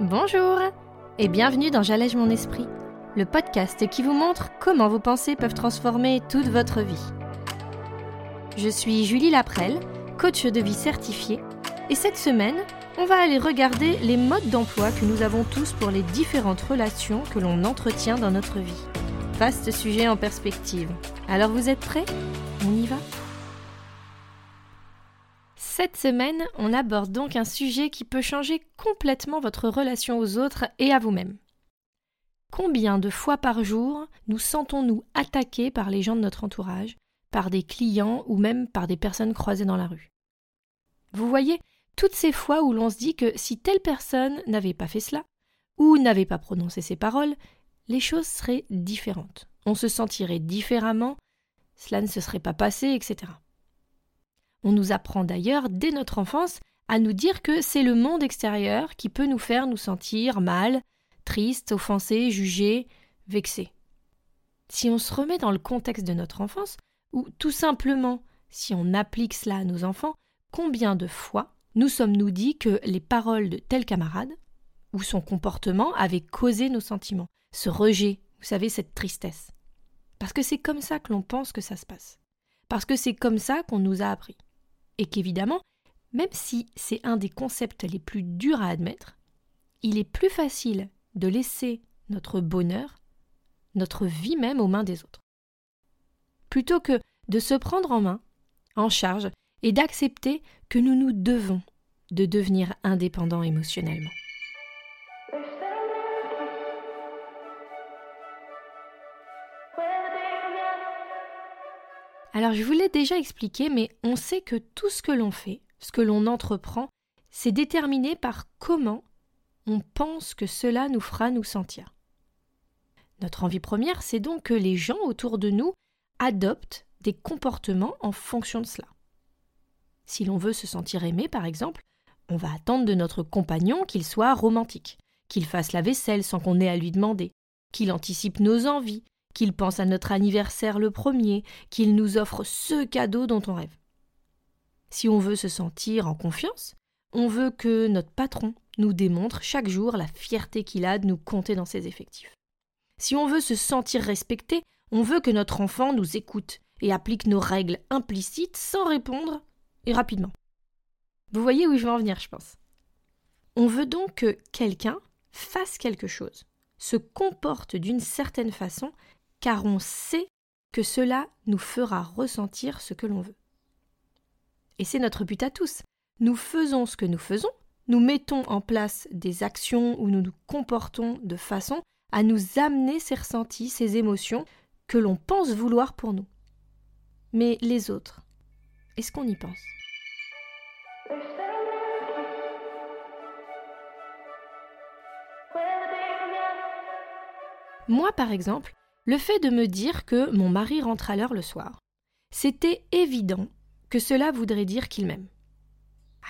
Bonjour et bienvenue dans J'allège mon esprit, le podcast qui vous montre comment vos pensées peuvent transformer toute votre vie. Je suis Julie Laprelle, coach de vie certifiée, et cette semaine, on va aller regarder les modes d'emploi que nous avons tous pour les différentes relations que l'on entretient dans notre vie. Vaste sujet en perspective. Alors vous êtes prêts? On y va? Cette semaine, on aborde donc un sujet qui peut changer complètement votre relation aux autres et à vous-même. Combien de fois par jour nous sentons-nous attaqués par les gens de notre entourage, par des clients ou même par des personnes croisées dans la rue? Vous voyez, toutes ces fois où l'on se dit que si telle personne n'avait pas fait cela, ou n'avait pas prononcé ces paroles, les choses seraient différentes. On se sentirait différemment, cela ne se serait pas passé, etc. On nous apprend d'ailleurs dès notre enfance à nous dire que c'est le monde extérieur qui peut nous faire nous sentir mal, tristes, offensés, jugés, vexés. Si on se remet dans le contexte de notre enfance, ou tout simplement si on applique cela à nos enfants, combien de fois nous sommes-nous dit que les paroles de tel camarade ou son comportement avaient causé nos sentiments, ce rejet, vous savez, cette tristesse Parce que c'est comme ça que l'on pense que ça se passe. Parce que c'est comme ça qu'on nous a appris et qu'évidemment, même si c'est un des concepts les plus durs à admettre, il est plus facile de laisser notre bonheur, notre vie même aux mains des autres. Plutôt que de se prendre en main, en charge, et d'accepter que nous nous devons de devenir indépendants émotionnellement. Alors je vous l'ai déjà expliqué, mais on sait que tout ce que l'on fait, ce que l'on entreprend, c'est déterminé par comment on pense que cela nous fera nous sentir. Notre envie première, c'est donc que les gens autour de nous adoptent des comportements en fonction de cela. Si l'on veut se sentir aimé, par exemple, on va attendre de notre compagnon qu'il soit romantique, qu'il fasse la vaisselle sans qu'on ait à lui demander, qu'il anticipe nos envies, qu'il pense à notre anniversaire le premier, qu'il nous offre ce cadeau dont on rêve. Si on veut se sentir en confiance, on veut que notre patron nous démontre chaque jour la fierté qu'il a de nous compter dans ses effectifs. Si on veut se sentir respecté, on veut que notre enfant nous écoute et applique nos règles implicites sans répondre et rapidement. Vous voyez où je veux en venir, je pense. On veut donc que quelqu'un fasse quelque chose, se comporte d'une certaine façon car on sait que cela nous fera ressentir ce que l'on veut. Et c'est notre but à tous. Nous faisons ce que nous faisons, nous mettons en place des actions où nous nous comportons de façon à nous amener ces ressentis, ces émotions que l'on pense vouloir pour nous. Mais les autres, est-ce qu'on y pense? Moi, par exemple, le fait de me dire que mon mari rentre à l'heure le soir, c'était évident que cela voudrait dire qu'il m'aime.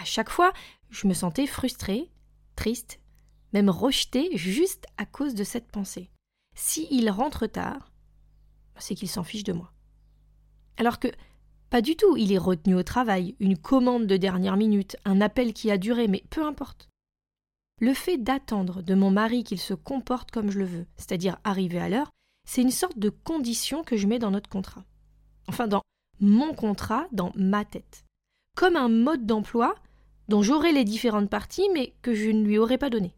À chaque fois, je me sentais frustrée, triste, même rejetée juste à cause de cette pensée. Si il rentre tard, c'est qu'il s'en fiche de moi. Alors que pas du tout, il est retenu au travail, une commande de dernière minute, un appel qui a duré, mais peu importe. Le fait d'attendre de mon mari qu'il se comporte comme je le veux, c'est-à-dire arriver à l'heure, c'est une sorte de condition que je mets dans notre contrat. Enfin, dans mon contrat, dans ma tête. Comme un mode d'emploi dont j'aurai les différentes parties, mais que je ne lui aurais pas donné.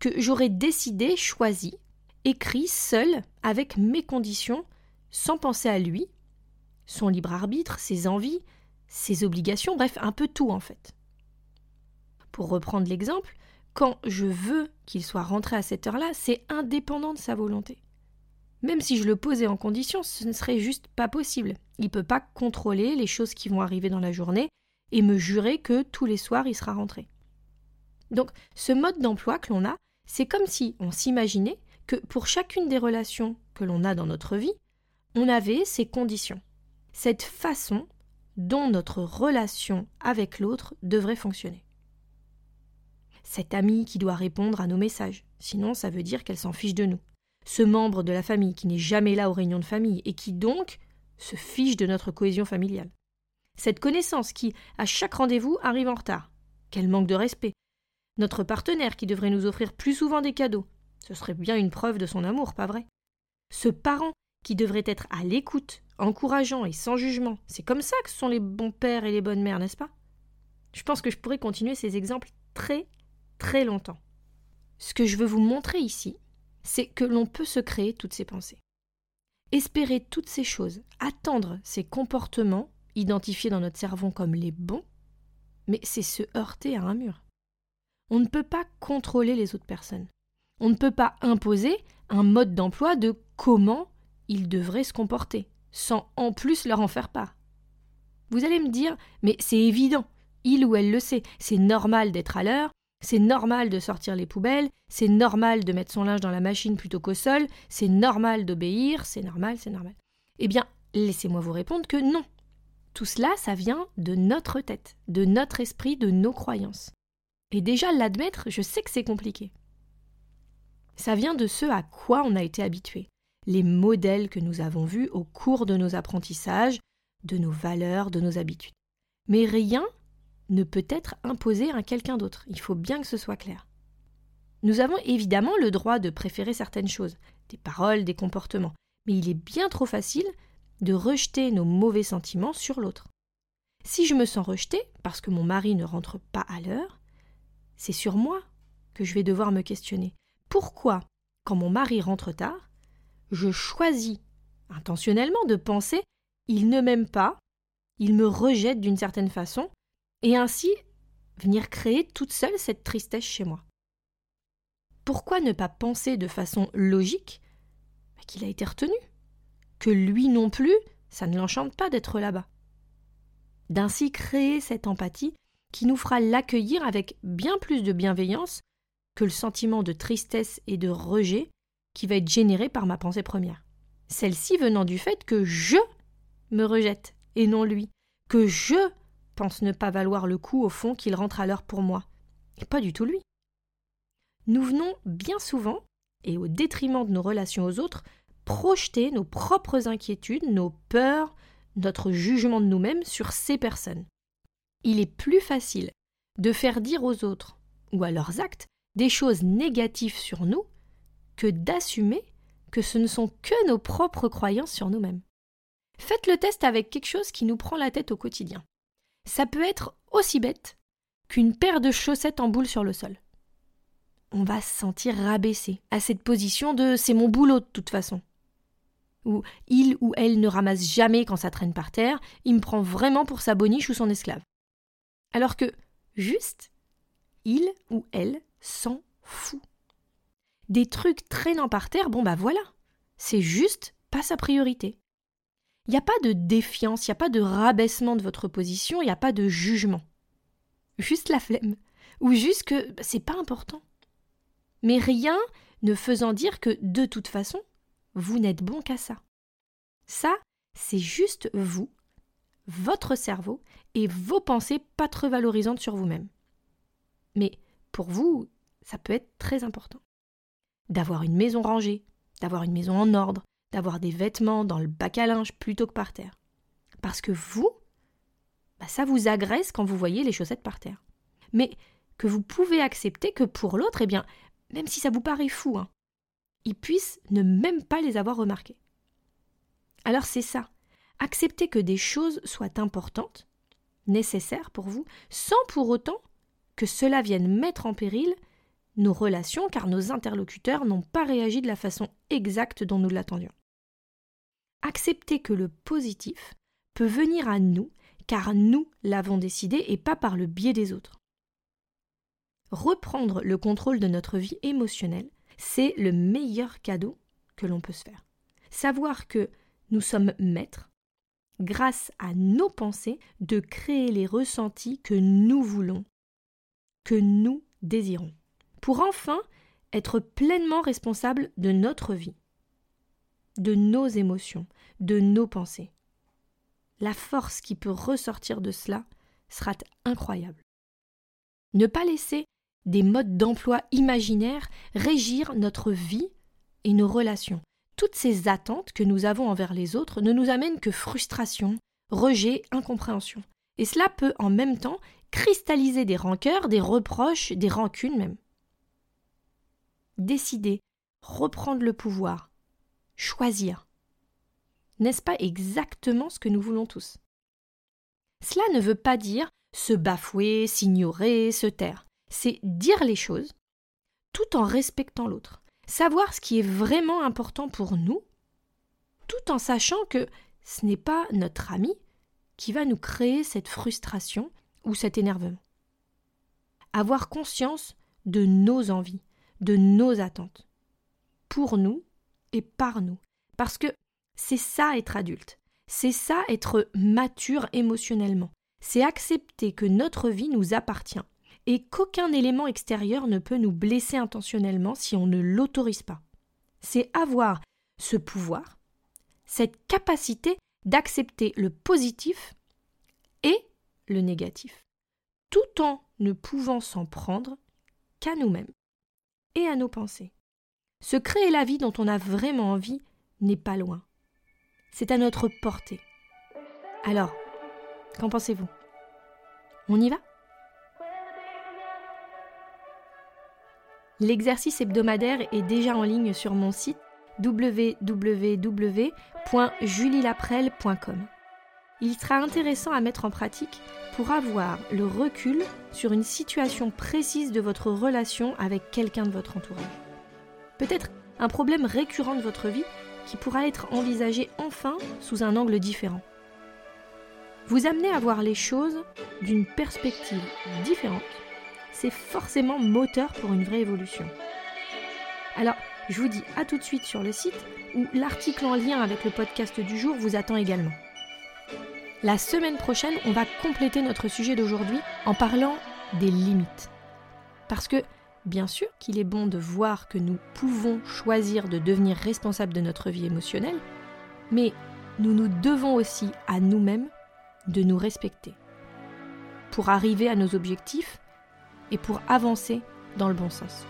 Que j'aurais décidé, choisi, écrit seul, avec mes conditions, sans penser à lui, son libre arbitre, ses envies, ses obligations, bref, un peu tout en fait. Pour reprendre l'exemple, quand je veux qu'il soit rentré à cette heure-là, c'est indépendant de sa volonté. Même si je le posais en condition, ce ne serait juste pas possible. Il ne peut pas contrôler les choses qui vont arriver dans la journée et me jurer que tous les soirs il sera rentré. Donc ce mode d'emploi que l'on a, c'est comme si on s'imaginait que pour chacune des relations que l'on a dans notre vie, on avait ces conditions, cette façon dont notre relation avec l'autre devrait fonctionner. Cette amie qui doit répondre à nos messages, sinon ça veut dire qu'elle s'en fiche de nous ce membre de la famille qui n'est jamais là aux réunions de famille et qui donc se fiche de notre cohésion familiale. Cette connaissance qui, à chaque rendez-vous, arrive en retard. Quel manque de respect. notre partenaire qui devrait nous offrir plus souvent des cadeaux. Ce serait bien une preuve de son amour, pas vrai? Ce parent qui devrait être à l'écoute, encourageant et sans jugement. C'est comme ça que sont les bons pères et les bonnes mères, n'est-ce pas? Je pense que je pourrais continuer ces exemples très, très longtemps. Ce que je veux vous montrer ici, c'est que l'on peut se créer toutes ces pensées. Espérer toutes ces choses, attendre ces comportements identifiés dans notre cerveau comme les bons, mais c'est se heurter à un mur. On ne peut pas contrôler les autres personnes. On ne peut pas imposer un mode d'emploi de comment ils devraient se comporter, sans en plus leur en faire part. Vous allez me dire, mais c'est évident, il ou elle le sait, c'est normal d'être à l'heure, c'est normal de sortir les poubelles, c'est normal de mettre son linge dans la machine plutôt qu'au sol, c'est normal d'obéir, c'est normal, c'est normal. Eh bien, laissez-moi vous répondre que non. Tout cela, ça vient de notre tête, de notre esprit, de nos croyances. Et déjà, l'admettre, je sais que c'est compliqué. Ça vient de ce à quoi on a été habitué, les modèles que nous avons vus au cours de nos apprentissages, de nos valeurs, de nos habitudes. Mais rien ne peut être imposé à quelqu'un d'autre. Il faut bien que ce soit clair. Nous avons évidemment le droit de préférer certaines choses, des paroles, des comportements, mais il est bien trop facile de rejeter nos mauvais sentiments sur l'autre. Si je me sens rejeté parce que mon mari ne rentre pas à l'heure, c'est sur moi que je vais devoir me questionner. Pourquoi, quand mon mari rentre tard, je choisis intentionnellement de penser il ne m'aime pas, il me rejette d'une certaine façon, et ainsi venir créer toute seule cette tristesse chez moi. Pourquoi ne pas penser de façon logique bah, qu'il a été retenu? Que lui non plus, ça ne l'enchante pas d'être là-bas. D'ainsi créer cette empathie qui nous fera l'accueillir avec bien plus de bienveillance que le sentiment de tristesse et de rejet qui va être généré par ma pensée première. Celle-ci venant du fait que je me rejette et non lui, que je pense ne pas valoir le coup au fond qu'il rentre à l'heure pour moi, et pas du tout lui. Nous venons bien souvent, et au détriment de nos relations aux autres, projeter nos propres inquiétudes, nos peurs, notre jugement de nous-mêmes sur ces personnes. Il est plus facile de faire dire aux autres ou à leurs actes des choses négatives sur nous que d'assumer que ce ne sont que nos propres croyances sur nous-mêmes. Faites le test avec quelque chose qui nous prend la tête au quotidien ça peut être aussi bête qu'une paire de chaussettes en boule sur le sol. On va se sentir rabaissé à cette position de c'est mon boulot de toute façon. Ou il ou elle ne ramasse jamais quand ça traîne par terre, il me prend vraiment pour sa boniche ou son esclave. Alors que, juste, il ou elle s'en fout. Des trucs traînant par terre, bon bah voilà, c'est juste pas sa priorité. Il n'y a pas de défiance, il n'y a pas de rabaissement de votre position, il n'y a pas de jugement. Juste la flemme. Ou juste que bah, c'est pas important. Mais rien ne faisant dire que de toute façon, vous n'êtes bon qu'à ça. Ça, c'est juste vous, votre cerveau et vos pensées pas trop valorisantes sur vous-même. Mais pour vous, ça peut être très important. D'avoir une maison rangée, d'avoir une maison en ordre, d'avoir des vêtements dans le bac à linge plutôt que par terre. Parce que vous, bah, ça vous agresse quand vous voyez les chaussettes par terre. Mais que vous pouvez accepter que pour l'autre, eh bien, même si ça vous paraît fou, hein, il puisse ne même pas les avoir remarquées. Alors c'est ça, accepter que des choses soient importantes, nécessaires pour vous, sans pour autant que cela vienne mettre en péril nos relations car nos interlocuteurs n'ont pas réagi de la façon exacte dont nous l'attendions. Accepter que le positif peut venir à nous car nous l'avons décidé et pas par le biais des autres. Reprendre le contrôle de notre vie émotionnelle, c'est le meilleur cadeau que l'on peut se faire. Savoir que nous sommes maîtres, grâce à nos pensées, de créer les ressentis que nous voulons, que nous désirons pour enfin être pleinement responsable de notre vie, de nos émotions, de nos pensées. La force qui peut ressortir de cela sera incroyable. Ne pas laisser des modes d'emploi imaginaires régir notre vie et nos relations. Toutes ces attentes que nous avons envers les autres ne nous amènent que frustration, rejet, incompréhension. Et cela peut en même temps cristalliser des rancœurs, des reproches, des rancunes même. Décider, reprendre le pouvoir, choisir. N'est-ce pas exactement ce que nous voulons tous? Cela ne veut pas dire se bafouer, s'ignorer, se taire. C'est dire les choses tout en respectant l'autre. Savoir ce qui est vraiment important pour nous, tout en sachant que ce n'est pas notre ami qui va nous créer cette frustration ou cet énervement. Avoir conscience de nos envies, de nos attentes, pour nous et par nous. Parce que c'est ça être adulte, c'est ça être mature émotionnellement, c'est accepter que notre vie nous appartient et qu'aucun élément extérieur ne peut nous blesser intentionnellement si on ne l'autorise pas. C'est avoir ce pouvoir, cette capacité d'accepter le positif et le négatif, tout en ne pouvant s'en prendre qu'à nous-mêmes et à nos pensées. Se créer la vie dont on a vraiment envie n'est pas loin. C'est à notre portée. Alors, qu'en pensez-vous? On y va? L'exercice hebdomadaire est déjà en ligne sur mon site www.julielaprel.com. Il sera intéressant à mettre en pratique pour avoir le recul sur une situation précise de votre relation avec quelqu'un de votre entourage. Peut-être un problème récurrent de votre vie qui pourra être envisagé enfin sous un angle différent. Vous amener à voir les choses d'une perspective différente, c'est forcément moteur pour une vraie évolution. Alors, je vous dis à tout de suite sur le site où l'article en lien avec le podcast du jour vous attend également. La semaine prochaine, on va compléter notre sujet d'aujourd'hui en parlant des limites. Parce que Bien sûr qu'il est bon de voir que nous pouvons choisir de devenir responsables de notre vie émotionnelle, mais nous nous devons aussi à nous-mêmes de nous respecter pour arriver à nos objectifs et pour avancer dans le bon sens.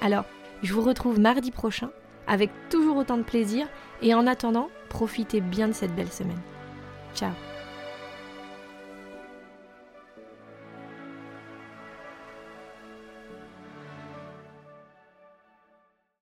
Alors, je vous retrouve mardi prochain avec toujours autant de plaisir et en attendant, profitez bien de cette belle semaine. Ciao